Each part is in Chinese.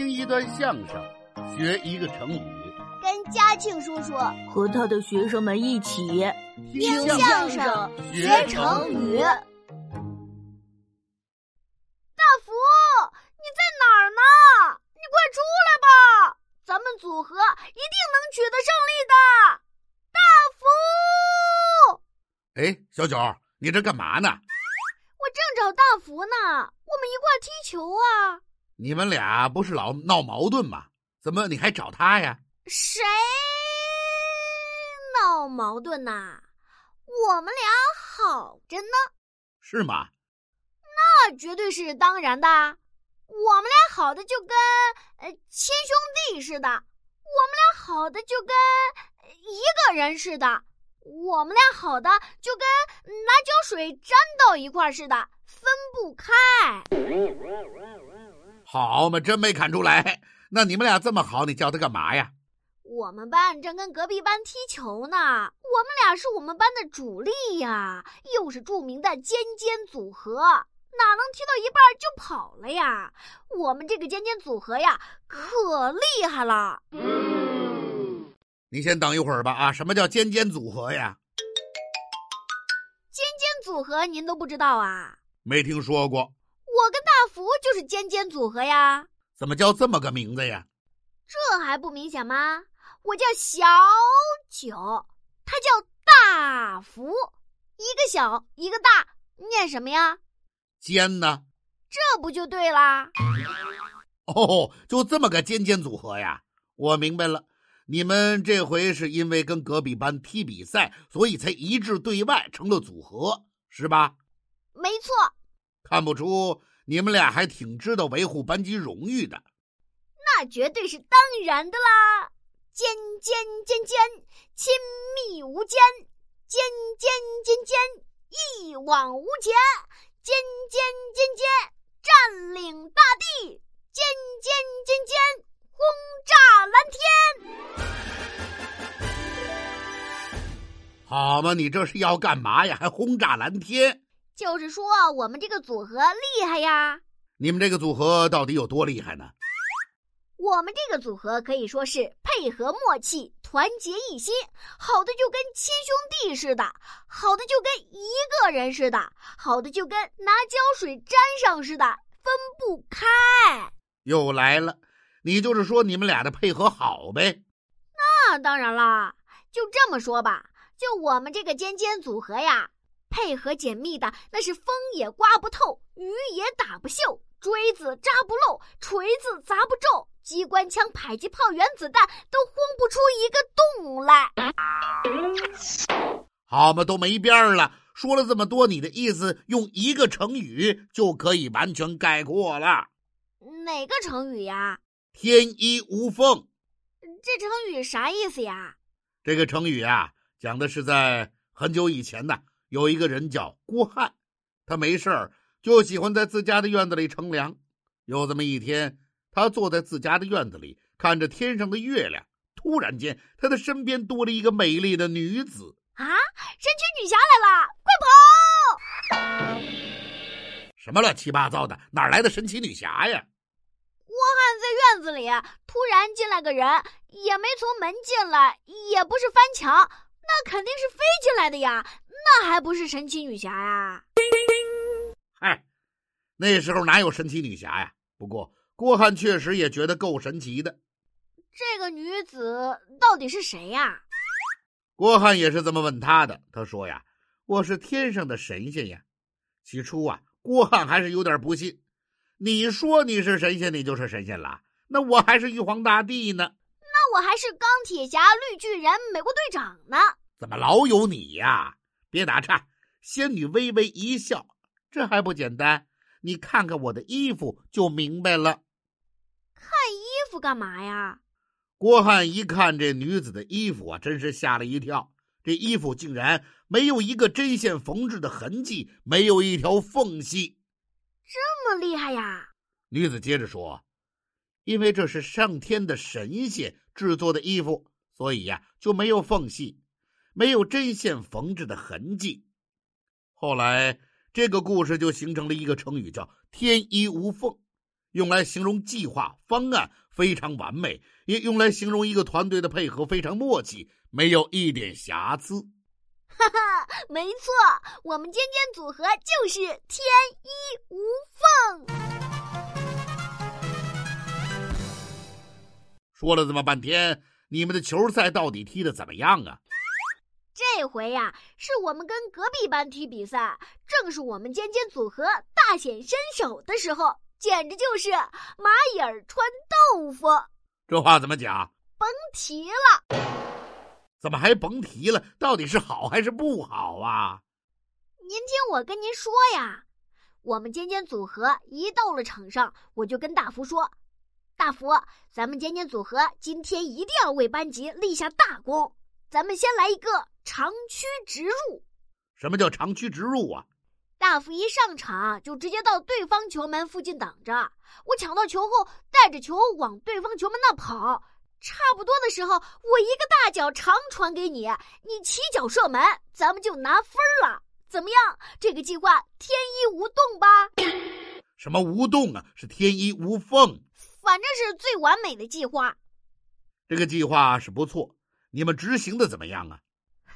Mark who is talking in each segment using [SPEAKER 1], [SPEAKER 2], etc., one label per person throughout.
[SPEAKER 1] 听一段相声，学一个成语，
[SPEAKER 2] 跟嘉庆叔叔
[SPEAKER 3] 和他的学生们一起
[SPEAKER 2] 听相声学成语。大福，你在哪儿呢？你快出来吧，咱们组合一定能取得胜利的。大福，
[SPEAKER 1] 哎，小九，你这干嘛呢？
[SPEAKER 2] 我正找大福呢，我们一块踢球啊。
[SPEAKER 1] 你们俩不是老闹矛盾吗？怎么你还找他呀？
[SPEAKER 2] 谁闹矛盾呐？我们俩好着呢。
[SPEAKER 1] 是吗？
[SPEAKER 2] 那绝对是当然的。我们俩好的就跟呃亲兄弟似的，我们俩好的就跟一个人似的，我们俩好的就跟拿胶水粘到一块似的，分不开。
[SPEAKER 1] 好嘛，真没看出来。那你们俩这么好，你叫他干嘛呀？
[SPEAKER 2] 我们班正跟隔壁班踢球呢，我们俩是我们班的主力呀，又是著名的尖尖组合，哪能踢到一半就跑了呀？我们这个尖尖组合呀，可厉害了。
[SPEAKER 1] 嗯你先等一会儿吧啊！什么叫尖尖组合呀？
[SPEAKER 2] 尖尖组合您都不知道啊？
[SPEAKER 1] 没听说过。
[SPEAKER 2] 我跟大福就是尖尖组合呀，
[SPEAKER 1] 怎么叫这么个名字呀？
[SPEAKER 2] 这还不明显吗？我叫小九，他叫大福，一个小一个大，念什么呀？
[SPEAKER 1] 尖呢？
[SPEAKER 2] 这不就对啦？
[SPEAKER 1] 哦，就这么个尖尖组合呀！我明白了，你们这回是因为跟隔壁班踢比赛，所以才一致对外成了组合，是吧？
[SPEAKER 2] 没错。
[SPEAKER 1] 看不出你们俩还挺知道维护班级荣誉的，
[SPEAKER 2] 那绝对是当然的啦！尖尖尖尖，亲密无间；尖尖尖尖，一往无前；尖尖尖尖，占领大地；尖尖尖尖，轰炸蓝
[SPEAKER 1] 天。好嘛，你这是要干嘛呀？还轰炸蓝天？
[SPEAKER 2] 就是说，我们这个组合厉害呀！
[SPEAKER 1] 你们这个组合到底有多厉害呢？
[SPEAKER 2] 我们这个组合可以说是配合默契、团结一心，好的就跟亲兄弟似的，好的就跟一个人似的，好的就跟拿胶水粘上似的，分不开。
[SPEAKER 1] 又来了，你就是说你们俩的配合好呗？
[SPEAKER 2] 那当然啦，就这么说吧，就我们这个尖尖组合呀。配合紧密的，那是风也刮不透，雨也打不锈，锥子扎不漏，锤子砸不中，机关枪、迫击炮、原子弹都轰不出一个洞来。
[SPEAKER 1] 好嘛，都没边儿了。说了这么多，你的意思用一个成语就可以完全概括了？
[SPEAKER 2] 哪个成语呀？
[SPEAKER 1] 天衣无缝。
[SPEAKER 2] 这成语啥意思呀？
[SPEAKER 1] 这个成语啊，讲的是在很久以前呢。有一个人叫郭汉，他没事儿就喜欢在自家的院子里乘凉。有这么一天，他坐在自家的院子里，看着天上的月亮。突然间，他的身边多了一个美丽的女子。
[SPEAKER 2] 啊！神奇女侠来了，快跑！
[SPEAKER 1] 什么乱七八糟的？哪来的神奇女侠呀？
[SPEAKER 2] 郭汉在院子里，突然进来个人，也没从门进来，也不是翻墙，那肯定是飞进来的呀。那还不是神奇女侠呀？
[SPEAKER 1] 嗨，那时候哪有神奇女侠呀？不过郭汉确实也觉得够神奇的。
[SPEAKER 2] 这个女子到底是谁呀？
[SPEAKER 1] 郭汉也是这么问他的。他说呀：“我是天上的神仙呀。”起初啊，郭汉还是有点不信。你说你是神仙，你就是神仙了。那我还是玉皇大帝呢。
[SPEAKER 2] 那我还是钢铁侠、绿巨人、美国队长呢。
[SPEAKER 1] 怎么老有你呀？别打岔，仙女微微一笑，这还不简单？你看看我的衣服就明白了。
[SPEAKER 2] 看衣服干嘛呀？
[SPEAKER 1] 郭汉一看这女子的衣服啊，真是吓了一跳。这衣服竟然没有一个针线缝制的痕迹，没有一条缝隙。
[SPEAKER 2] 这么厉害呀？
[SPEAKER 1] 女子接着说：“因为这是上天的神仙制作的衣服，所以呀就没有缝隙。”没有针线缝制的痕迹。后来，这个故事就形成了一个成语，叫“天衣无缝”。用来形容计划方案非常完美，也用来形容一个团队的配合非常默契，没有一点瑕疵。
[SPEAKER 2] 哈哈，没错，我们尖尖组合就是天衣无缝。
[SPEAKER 1] 说了这么半天，你们的球赛到底踢的怎么样啊？
[SPEAKER 2] 这回呀，是我们跟隔壁班踢比赛，正是我们尖尖组合大显身手的时候，简直就是蚂蚁儿穿豆腐。
[SPEAKER 1] 这话怎么讲？
[SPEAKER 2] 甭提了。
[SPEAKER 1] 怎么还甭提了？到底是好还是不好啊？
[SPEAKER 2] 您听我跟您说呀，我们尖尖组合一到了场上，我就跟大福说：“大福，咱们尖尖组合今天一定要为班级立下大功。咱们先来一个长驱直入。”
[SPEAKER 1] 什么叫长驱直入啊？
[SPEAKER 2] 大福一上场就直接到对方球门附近挡着，我抢到球后带着球往对方球门那跑。差不多的时候，我一个大脚长传给你，你起脚射门，咱们就拿分了。怎么样？这个计划天衣无缝吧？
[SPEAKER 1] 什么无洞啊？是天衣无缝。
[SPEAKER 2] 反正是最完美的计划。
[SPEAKER 1] 这个计划是不错，你们执行的怎么样啊？
[SPEAKER 2] 嘿，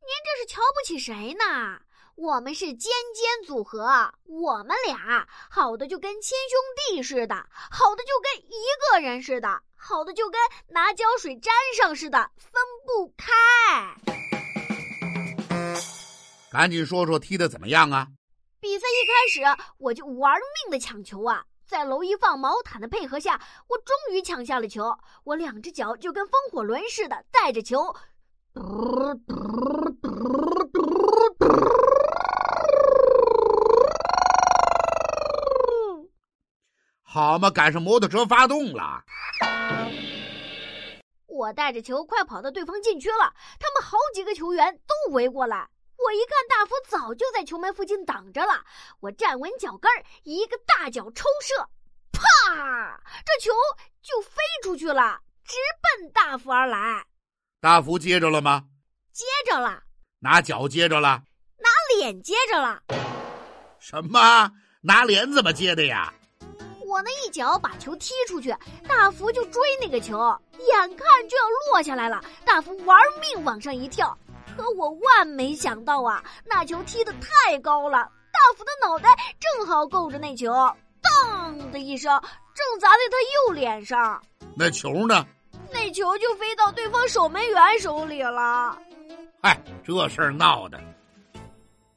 [SPEAKER 2] 您这是瞧不起谁呢？我们是尖尖组合，我们俩好的就跟亲兄弟似的，好的就跟一个人似的。好的就跟拿胶水粘上似的，分不开。
[SPEAKER 1] 赶紧说说踢的怎么样啊？
[SPEAKER 2] 比赛一开始我就玩命的抢球啊，在娄一放、毛毯的配合下，我终于抢下了球。我两只脚就跟风火轮似的带着球，
[SPEAKER 1] 好嘛，赶上摩托车发动了。
[SPEAKER 2] 我带着球快跑到对方禁区了，他们好几个球员都围过来。我一看，大福早就在球门附近挡着了。我站稳脚跟，一个大脚抽射，啪！这球就飞出去了，直奔大福而来。
[SPEAKER 1] 大福接着了吗？
[SPEAKER 2] 接着了。
[SPEAKER 1] 拿脚接着了？
[SPEAKER 2] 拿脸接着了。
[SPEAKER 1] 什么？拿脸怎么接的呀？
[SPEAKER 2] 我那一脚把球踢出去，大福就追那个球，眼看就要落下来了。大福玩命往上一跳，可我万没想到啊，那球踢得太高了，大福的脑袋正好够着那球，当的一声，正砸在他右脸上。
[SPEAKER 1] 那球呢？
[SPEAKER 2] 那球就飞到对方守门员手里了。
[SPEAKER 1] 嗨，这事儿闹的。